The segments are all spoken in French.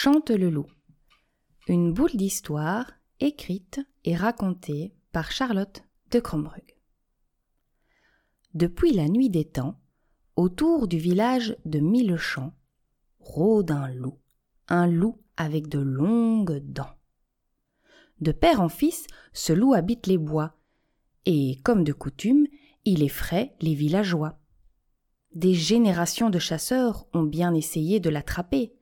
Chante le loup. Une boule d'histoire écrite et racontée par Charlotte de Crombrug. Depuis la nuit des temps, autour du village de Millechamps, rôde un loup, un loup avec de longues dents. De père en fils, ce loup habite les bois, et, comme de coutume, il effraie les villageois. Des générations de chasseurs ont bien essayé de l'attraper,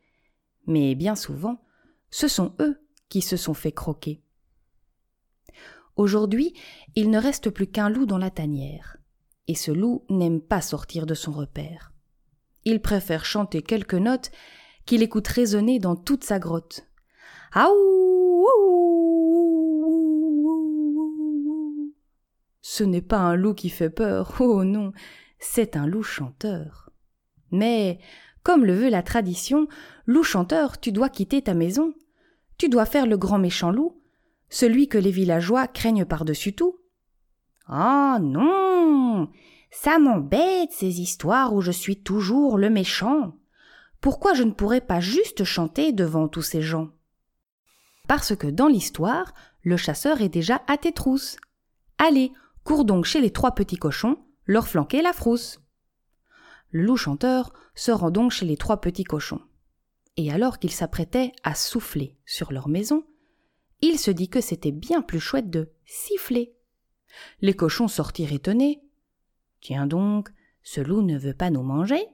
mais bien souvent, ce sont eux qui se sont fait croquer. Aujourd'hui, il ne reste plus qu'un loup dans la tanière, et ce loup n'aime pas sortir de son repère. Il préfère chanter quelques notes qu'il écoute résonner dans toute sa grotte. Aouh Ce n'est pas un loup qui fait peur, oh non, c'est un loup chanteur. Mais comme le veut la tradition, loup chanteur, tu dois quitter ta maison. Tu dois faire le grand méchant loup, celui que les villageois craignent par-dessus tout. Ah non. Ça m'embête ces histoires où je suis toujours le méchant. Pourquoi je ne pourrais pas juste chanter devant tous ces gens? Parce que dans l'histoire, le chasseur est déjà à tes trousses. Allez, cours donc chez les trois petits cochons, leur flanquer la frousse. Loup chanteur se rend donc chez les trois petits cochons. Et alors qu'il s'apprêtait à souffler sur leur maison, il se dit que c'était bien plus chouette de siffler. Les cochons sortirent étonnés. Tiens donc, ce loup ne veut pas nous manger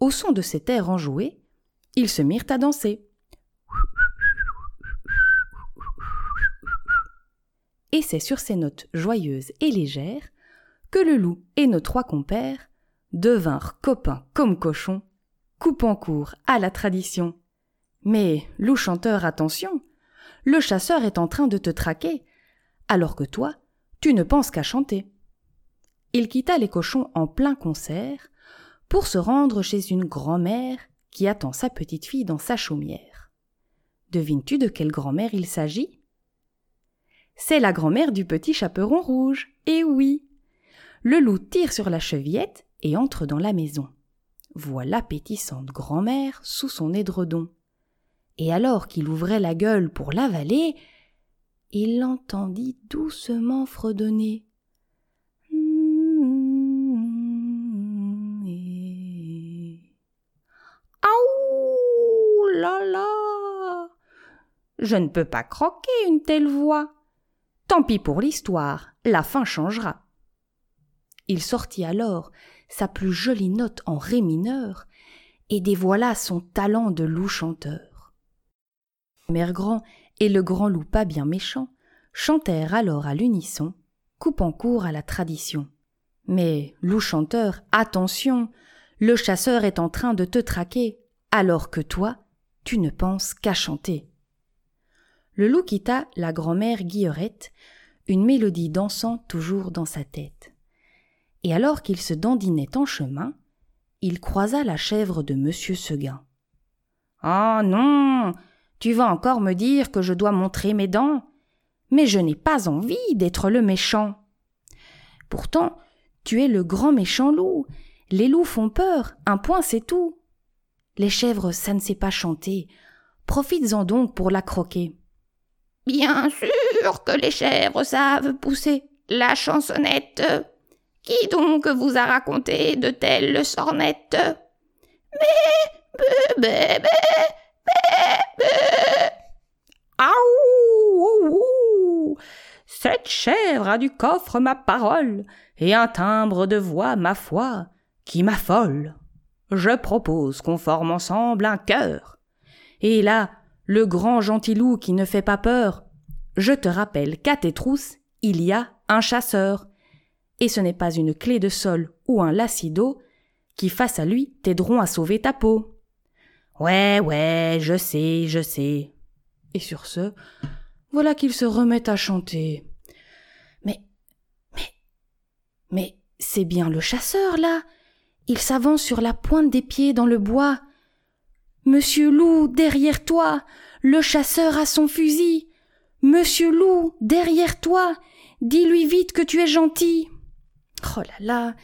Au son de cet air enjoué, ils se mirent à danser. Et c'est sur ces notes joyeuses et légères que le loup et nos trois compères devinrent copains comme cochons, coupant court à la tradition. Mais, loup chanteur, attention, le chasseur est en train de te traquer, alors que toi, tu ne penses qu'à chanter. Il quitta les cochons en plein concert pour se rendre chez une grand-mère qui attend sa petite fille dans sa chaumière. Devines-tu de quelle grand-mère il s'agit? C'est la grand-mère du petit chaperon rouge. Eh oui Le loup tire sur la chevillette et entre dans la maison. Voit l'appétissante grand-mère sous son édredon. Et alors qu'il ouvrait la gueule pour l'avaler, il l'entendit doucement fredonner. Là Je ne peux pas croquer une telle voix. Tant pis pour l'histoire, la fin changera. Il sortit alors sa plus jolie note en ré mineur, et dévoila son talent de loup chanteur. Mère Grand et le grand loup pas bien méchant chantèrent alors à l'unisson, coupant court à la tradition. Mais, loup chanteur, attention, le chasseur est en train de te traquer, alors que toi, tu ne penses qu'à chanter. Le loup quitta la grand-mère Guillerette, une mélodie dansant toujours dans sa tête et alors qu'il se dandinait en chemin, il croisa la chèvre de monsieur Seguin. Ah non. Tu vas encore me dire que je dois montrer mes dents. Mais je n'ai pas envie d'être le méchant. Pourtant, tu es le grand méchant loup. Les loups font peur, un point c'est tout. Les chèvres, ça ne sait pas chanter. Profites-en donc pour la croquer. Bien sûr que les chèvres savent pousser la chansonnette, qui donc vous a raconté de telles sornettes? Bé, bé, bé, bé, Aouh, Cette chèvre a du coffre ma parole et un timbre de voix, ma foi, qui m'affole. Je propose qu'on forme ensemble un cœur. Et là, le grand gentilou qui ne fait pas peur, je te rappelle qu'à tes trousses, il y a un chasseur et ce n'est pas une clé de sol ou un lacido qui face à lui t'aideront à sauver ta peau. Ouais, ouais, je sais, je sais. Et sur ce, voilà qu'il se remet à chanter. Mais, mais, mais c'est bien le chasseur, là. Il s'avance sur la pointe des pieds dans le bois. Monsieur Loup, derrière toi, le chasseur a son fusil. Monsieur Loup, derrière toi, dis-lui vite que tu es gentil. Oh là là.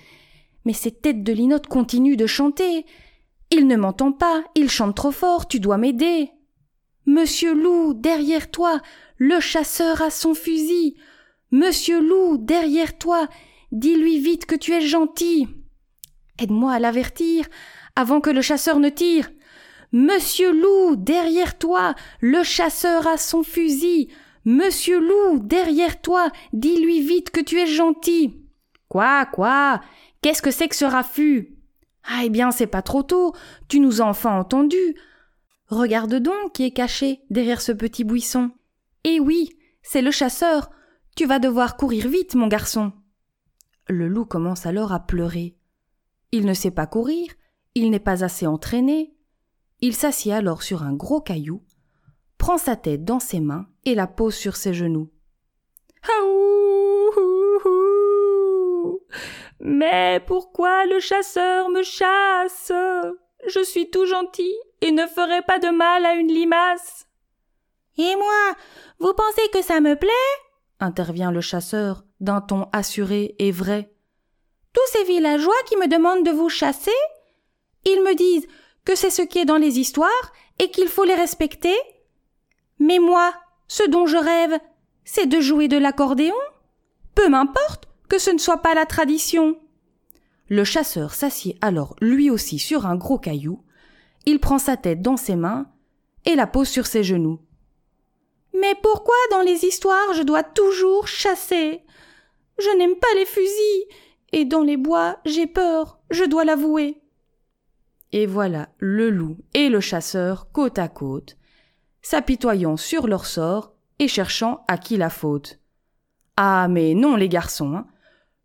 Mais ces têtes de linotte continuent de chanter. Il ne m'entend pas, il chante trop fort, tu dois m'aider. Monsieur Loup, derrière toi, le chasseur a son fusil. Monsieur Loup, derrière toi, dis-lui vite que tu es gentil. Aide-moi à l'avertir, avant que le chasseur ne tire. Monsieur Loup, derrière toi, le chasseur a son fusil. Monsieur Loup, derrière toi, dis-lui vite que tu es gentil. Quoi, quoi? Qu'est-ce que c'est que ce raffut? Ah, eh bien, c'est pas trop tôt. Tu nous as enfin entendus. Regarde donc qui est caché derrière ce petit buisson. Eh oui, c'est le chasseur. Tu vas devoir courir vite, mon garçon. Le loup commence alors à pleurer. Il ne sait pas courir, il n'est pas assez entraîné. Il s'assied alors sur un gros caillou, prend sa tête dans ses mains et la pose sur ses genoux. Mais pourquoi le chasseur me chasse? Je suis tout gentil et ne ferai pas de mal à une limace. Et moi, vous pensez que ça me plaît? intervient le chasseur d'un ton assuré et vrai. Tous ces villageois qui me demandent de vous chasser, ils me disent que c'est ce qui est dans les histoires et qu'il faut les respecter. Mais moi, ce dont je rêve, c'est de jouer de l'accordéon? Peu m'importe que ce ne soit pas la tradition. Le chasseur s'assied alors lui aussi sur un gros caillou, il prend sa tête dans ses mains et la pose sur ses genoux. Mais pourquoi dans les histoires je dois toujours chasser? Je n'aime pas les fusils, et dans les bois j'ai peur, je dois l'avouer. Et voilà le loup et le chasseur côte à côte, s'apitoyant sur leur sort et cherchant à qui la faute. Ah mais non les garçons, hein.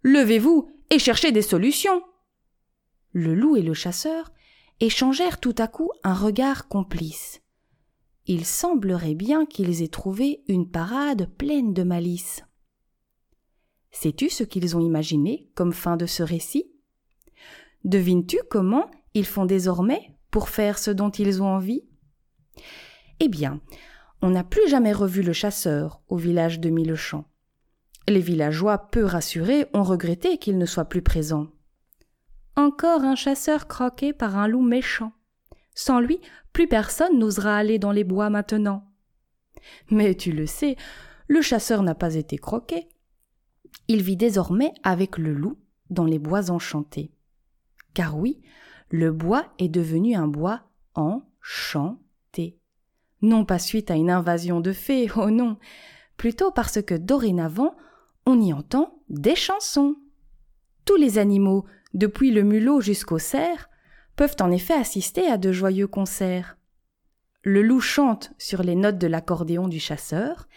Levez-vous et cherchez des solutions. Le loup et le chasseur échangèrent tout à coup un regard complice. Il semblerait bien qu'ils aient trouvé une parade pleine de malice. Sais-tu ce qu'ils ont imaginé comme fin de ce récit? Devines-tu comment ils font désormais pour faire ce dont ils ont envie? Eh bien, on n'a plus jamais revu le chasseur au village de Millechamp. Les villageois, peu rassurés, ont regretté qu'il ne soit plus présent. Encore un chasseur croqué par un loup méchant. Sans lui, plus personne n'osera aller dans les bois maintenant. Mais tu le sais, le chasseur n'a pas été croqué. Il vit désormais avec le loup dans les bois enchantés. Car oui, le bois est devenu un bois enchanté. Non pas suite à une invasion de fées, oh non, plutôt parce que dorénavant on y entend des chansons. Tous les animaux, depuis le mulot jusqu'au cerf, peuvent en effet assister à de joyeux concerts. Le loup chante sur les notes de l'accordéon du chasseur,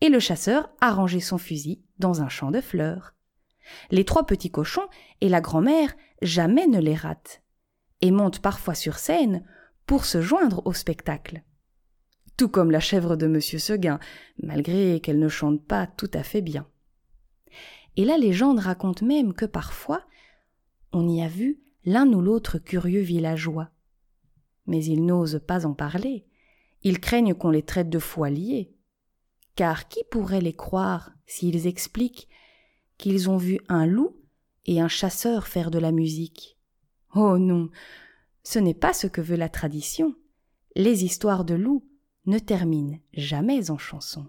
et le chasseur a rangé son fusil dans un champ de fleurs. Les trois petits cochons et la grand-mère jamais ne les ratent, et montent parfois sur scène pour se joindre au spectacle. Tout comme la chèvre de M. Seguin, malgré qu'elle ne chante pas tout à fait bien. Et la légende raconte même que parfois on y a vu l'un ou l'autre curieux villageois. Mais ils n'osent pas en parler, ils craignent qu'on les traite de liés. Car qui pourrait les croire s'ils expliquent qu'ils ont vu un loup et un chasseur faire de la musique? Oh non, ce n'est pas ce que veut la tradition. Les histoires de loups ne terminent jamais en chanson.